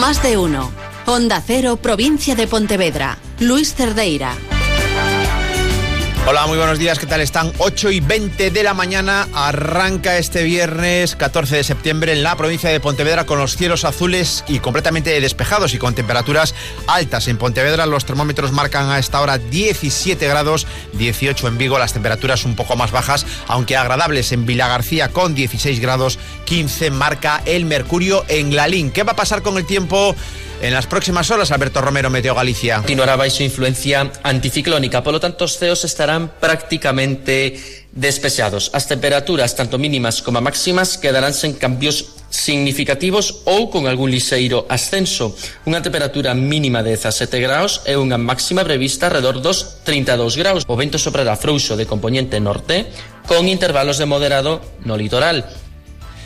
Más de uno. Onda Cero, provincia de Pontevedra. Luis Cerdeira. Hola, muy buenos días, ¿qué tal están? 8 y 20 de la mañana arranca este viernes 14 de septiembre en la provincia de Pontevedra con los cielos azules y completamente despejados y con temperaturas altas. En Pontevedra los termómetros marcan a esta hora 17 grados, 18 en Vigo, las temperaturas un poco más bajas, aunque agradables en Villa García con 16 grados, 15 marca el mercurio en Lalín. ¿Qué va a pasar con el tiempo? En las próximas horas, Alberto Romero Meteo Galicia. Continuará bajo influencia anticiclónica, por lo tanto, os ceos estarán prácticamente despeseados. As temperaturas, tanto mínimas como máximas, quedarán sen cambios significativos ou con algún liseiro ascenso. Unha temperatura mínima de 17 graus e unha máxima prevista alrededor dos 32 graus. O vento soprará frouxo de componente norte con intervalos de moderado no litoral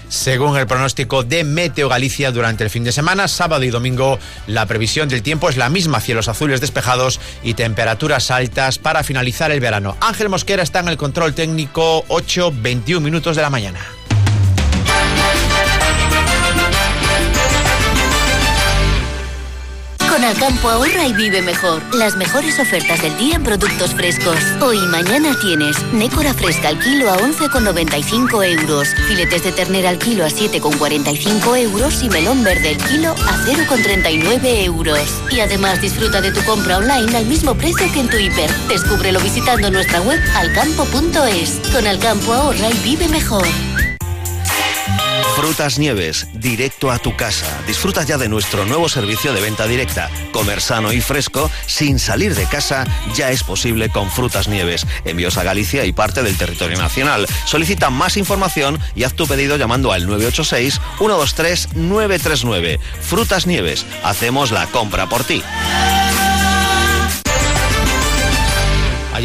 Según el pronóstico de Meteo Galicia durante el fin de semana, sábado y domingo, la previsión del tiempo es la misma, cielos azules despejados y temperaturas altas para finalizar el verano. Ángel Mosquera está en el control técnico 8, 21 minutos de la mañana. Con Alcampo ahorra y vive mejor. Las mejores ofertas del día en productos frescos. Hoy y mañana tienes nécora fresca al kilo a 11,95 euros, filetes de ternera al kilo a 7,45 euros y melón verde al kilo a 0,39 euros. Y además disfruta de tu compra online al mismo precio que en tu hiper. Descúbrelo visitando nuestra web alcampo.es. Con Alcampo ahorra y vive mejor. Frutas Nieves, directo a tu casa. Disfruta ya de nuestro nuevo servicio de venta directa. Comer sano y fresco sin salir de casa ya es posible con Frutas Nieves. Envíos a Galicia y parte del territorio nacional. Solicita más información y haz tu pedido llamando al 986 123 939. Frutas Nieves, hacemos la compra por ti.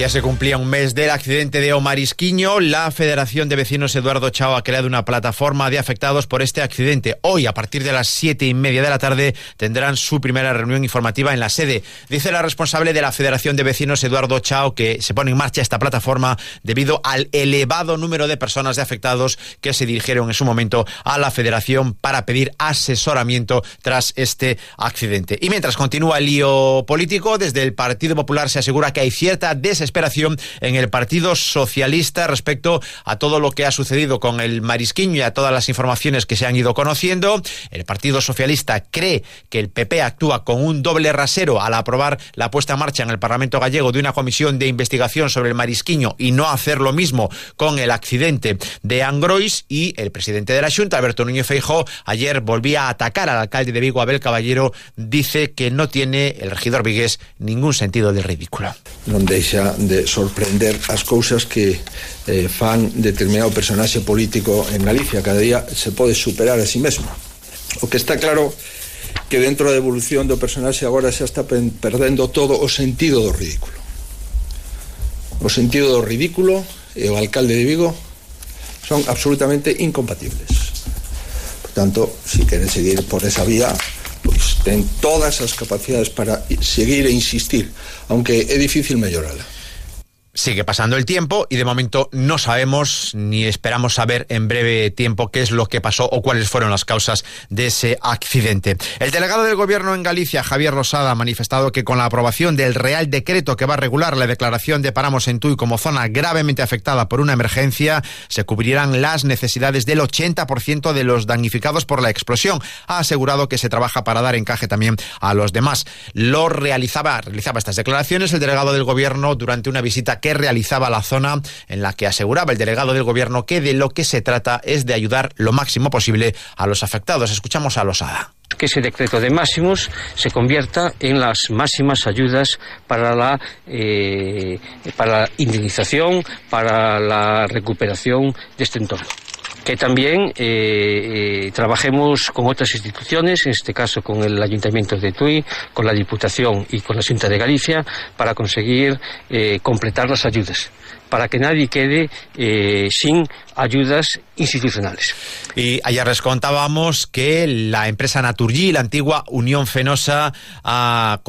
Ayer se cumplía un mes del accidente de Omarisquiño. La Federación de Vecinos Eduardo Chao ha creado una plataforma de afectados por este accidente. Hoy, a partir de las siete y media de la tarde, tendrán su primera reunión informativa en la sede. Dice la responsable de la Federación de Vecinos Eduardo Chao que se pone en marcha esta plataforma debido al elevado número de personas de afectados que se dirigieron en su momento a la Federación para pedir asesoramiento tras este accidente. Y mientras continúa el lío político, desde el Partido Popular se asegura que hay cierta desesperación desesperación en el Partido Socialista respecto a todo lo que ha sucedido con el Marisquiño y a todas las informaciones que se han ido conociendo. El Partido Socialista cree que el PP actúa con un doble rasero al aprobar la puesta en marcha en el Parlamento gallego de una comisión de investigación sobre el Marisquiño y no hacer lo mismo con el accidente de Angrois y el presidente de la Junta, Alberto Núñez Feijó, ayer volvía a atacar al alcalde de Vigo, Abel Caballero, dice que no tiene el regidor vigués ningún sentido del ridículo. de sorprender as cousas que eh, fan determinado personaxe político en Galicia. Cada día se pode superar a sí mesmo. O que está claro que dentro da evolución do personaxe agora xa está perdendo todo o sentido do ridículo. O sentido do ridículo e o alcalde de Vigo son absolutamente incompatibles. Por tanto, se si queren seguir por esa vía, pois ten todas as capacidades para seguir e insistir, aunque é difícil mellorala. Sigue pasando el tiempo y de momento no sabemos ni esperamos saber en breve tiempo qué es lo que pasó o cuáles fueron las causas de ese accidente. El delegado del gobierno en Galicia, Javier Rosada, ha manifestado que con la aprobación del Real Decreto que va a regular la declaración de Paramos en Tui como zona gravemente afectada por una emergencia, se cubrirán las necesidades del 80% de los damnificados por la explosión. Ha asegurado que se trabaja para dar encaje también a los demás. Lo realizaba, realizaba estas declaraciones el delegado del gobierno durante una visita que realizaba la zona en la que aseguraba el delegado del gobierno que de lo que se trata es de ayudar lo máximo posible a los afectados. Escuchamos a Losada que ese decreto de máximos se convierta en las máximas ayudas para la, eh, para la indemnización, para la recuperación de este entorno que también eh, eh, trabajemos con otras instituciones, en este caso con el Ayuntamiento de Tui, con la Diputación y con la Junta de Galicia, para conseguir eh, completar las ayudas para que nadie quede eh, sin ayudas institucionales. Y ayer les contábamos que la empresa Naturgy, la antigua Unión Fenosa, ha,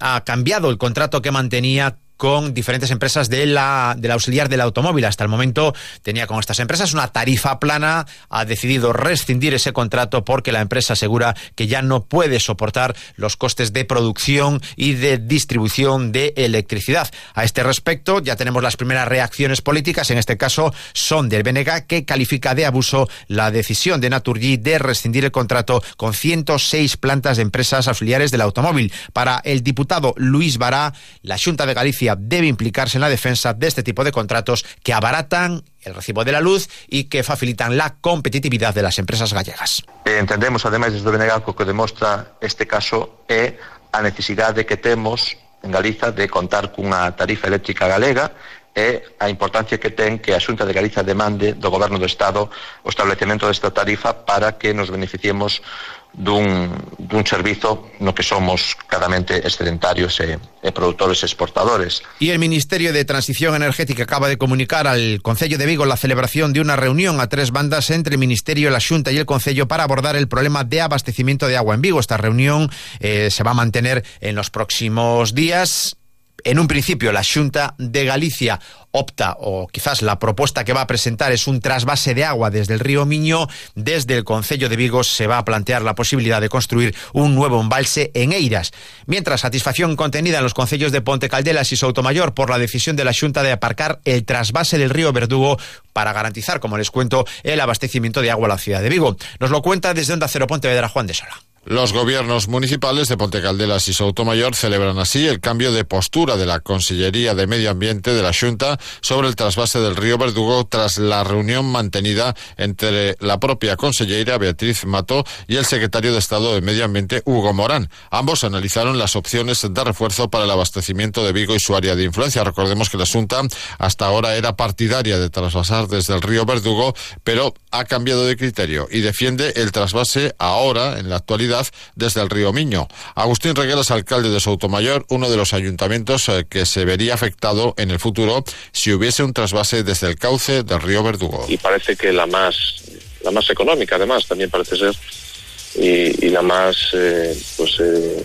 ha cambiado el contrato que mantenía con diferentes empresas de la, del auxiliar del automóvil. Hasta el momento tenía con estas empresas una tarifa plana, ha decidido rescindir ese contrato porque la empresa asegura que ya no puede soportar los costes de producción y de distribución de electricidad. A este respecto, ya tenemos las primeras reacciones políticas, en este caso son del BNG, que califica de abuso la decisión de Naturgy de rescindir el contrato con 106 plantas de empresas auxiliares del automóvil. Para el diputado Luis Bará, la Junta de Galicia debe implicarse en la defensa de este tipo de contratos que abaratan el recibo de la luz y que facilitan la competitividad de las empresas gallegas. Eh, entendemos, además, desde o que demostra este caso é a necesidade que temos en Galiza de contar cunha tarifa eléctrica galega e a importancia que ten que a Xunta de Galiza demande do Goberno do Estado o establecemento desta tarifa para que nos beneficiemos dun, dun servizo no que somos claramente excedentarios e, e exportadores. Y el Ministerio de Transición Energética acaba de comunicar al Concello de Vigo la celebración de una reunión a tres bandas entre el Ministerio, la Xunta y el Concello para abordar el problema de abastecimiento de agua en Vigo. Esta reunión eh, se va a mantener en los próximos días en un principio la Junta de Galicia opta o quizás la propuesta que va a presentar es un trasvase de agua desde el río Miño, desde el Concello de Vigo se va a plantear la posibilidad de construir un nuevo embalse en Eiras. Mientras, satisfacción contenida en los concellos de Ponte Caldelas y Soutomayor por la decisión de la Junta de aparcar el trasvase del río Verdugo para garantizar, como les cuento, el abastecimiento de agua a la ciudad de Vigo. Nos lo cuenta desde Onda Cero Pontevedra Juan de Sola. Los gobiernos municipales de Ponte Caldelas y Soutomayor celebran así el cambio de postura de la Consellería de Medio Ambiente de la Junta sobre el trasvase del río Verdugo tras la reunión mantenida entre la propia consellera Beatriz Mato y el secretario de Estado de Medio Ambiente Hugo Morán. Ambos analizaron las opciones de refuerzo para el abastecimiento de Vigo y su área de influencia. Recordemos que la Junta hasta ahora era partidaria de trasvasar desde el río Verdugo, pero ha cambiado de criterio y defiende el trasvase ahora, en la actualidad, desde el río Miño. Agustín Reguelas, alcalde de Soutomayor, uno de los ayuntamientos eh, que se vería afectado en el futuro si hubiese un trasvase desde el cauce del río Verdugo. Y parece que la más, la más económica, además, también parece ser, y, la más, eh, pues, eh,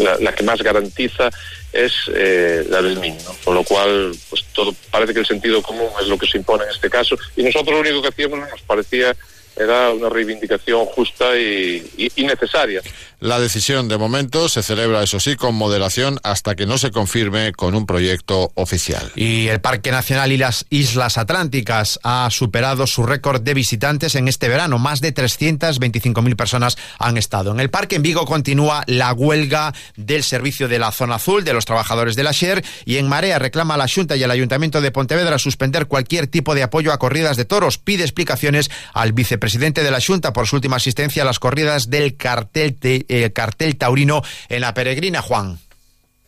la, la, que más garantiza es eh, la del Miño, con lo cual, pues todo parece que el sentido común es lo que se impone en este caso, y nosotros lo único que hacíamos nos parecía era una reivindicación justa y, necesaria. La decisión de momento se celebra, eso sí, con moderación hasta que no se confirme con un proyecto oficial. Y el Parque Nacional y las Islas Atlánticas ha superado su récord de visitantes en este verano. Más de 325.000 personas han estado. En el parque en Vigo continúa la huelga del servicio de la zona azul de los trabajadores de la SHER y en Marea reclama a la Junta y al Ayuntamiento de Pontevedra suspender cualquier tipo de apoyo a corridas de toros. Pide explicaciones al vicepresidente presidente de la Junta por su última asistencia a las corridas del cartel, eh, cartel taurino en la peregrina, Juan.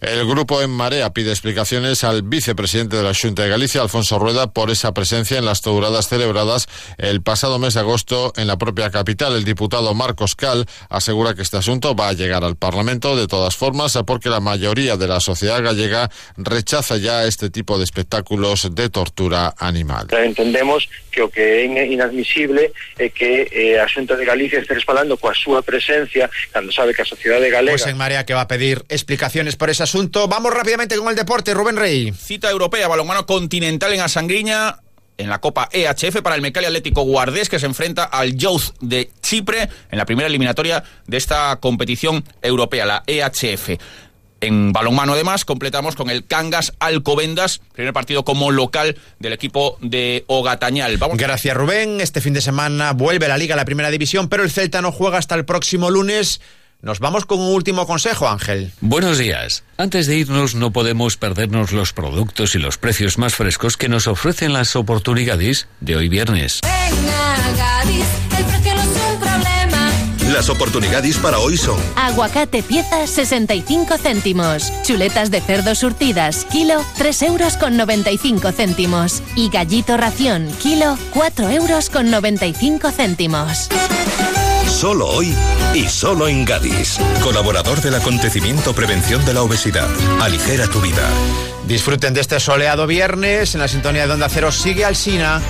El grupo En Marea pide explicaciones al vicepresidente de la Junta de Galicia, Alfonso Rueda, por esa presencia en las touradas celebradas el pasado mes de agosto en la propia capital. El diputado Marcos Cal asegura que este asunto va a llegar al Parlamento de todas formas porque la mayoría de la sociedad gallega rechaza ya este tipo de espectáculos de tortura animal. Entendemos que o que é inadmisible é que eh, a Xunta de Galicia este respaldando coa súa presencia cando sabe que a sociedade galega... Pues en Marea que va a pedir explicaciones por ese asunto. Vamos rápidamente con el deporte, Rubén Rey. Cita europea, balonmano continental en Asangriña en la Copa EHF para el Mecali Atlético Guardés que se enfrenta al Youth de Chipre en la primera eliminatoria de esta competición europea, la EHF. En balonmano, además, completamos con el Cangas Alcobendas, primer partido como local del equipo de Ogatañal. Vamos. Gracias, Rubén. Este fin de semana vuelve la Liga a la Primera División, pero el Celta no juega hasta el próximo lunes. Nos vamos con un último consejo, Ángel. Buenos días. Antes de irnos, no podemos perdernos los productos y los precios más frescos que nos ofrecen las oportunidades de hoy viernes. Venga, Gadis, el precio no es un problema. Las oportunidades para hoy son Aguacate pieza 65 céntimos Chuletas de cerdo surtidas Kilo 3 euros con 95 céntimos Y gallito ración Kilo 4 euros con 95 céntimos Solo hoy y solo en Gadis. Colaborador del acontecimiento Prevención de la Obesidad. Aligera tu vida. Disfruten de este soleado viernes. En la sintonía de Onda Cero sigue Alsina.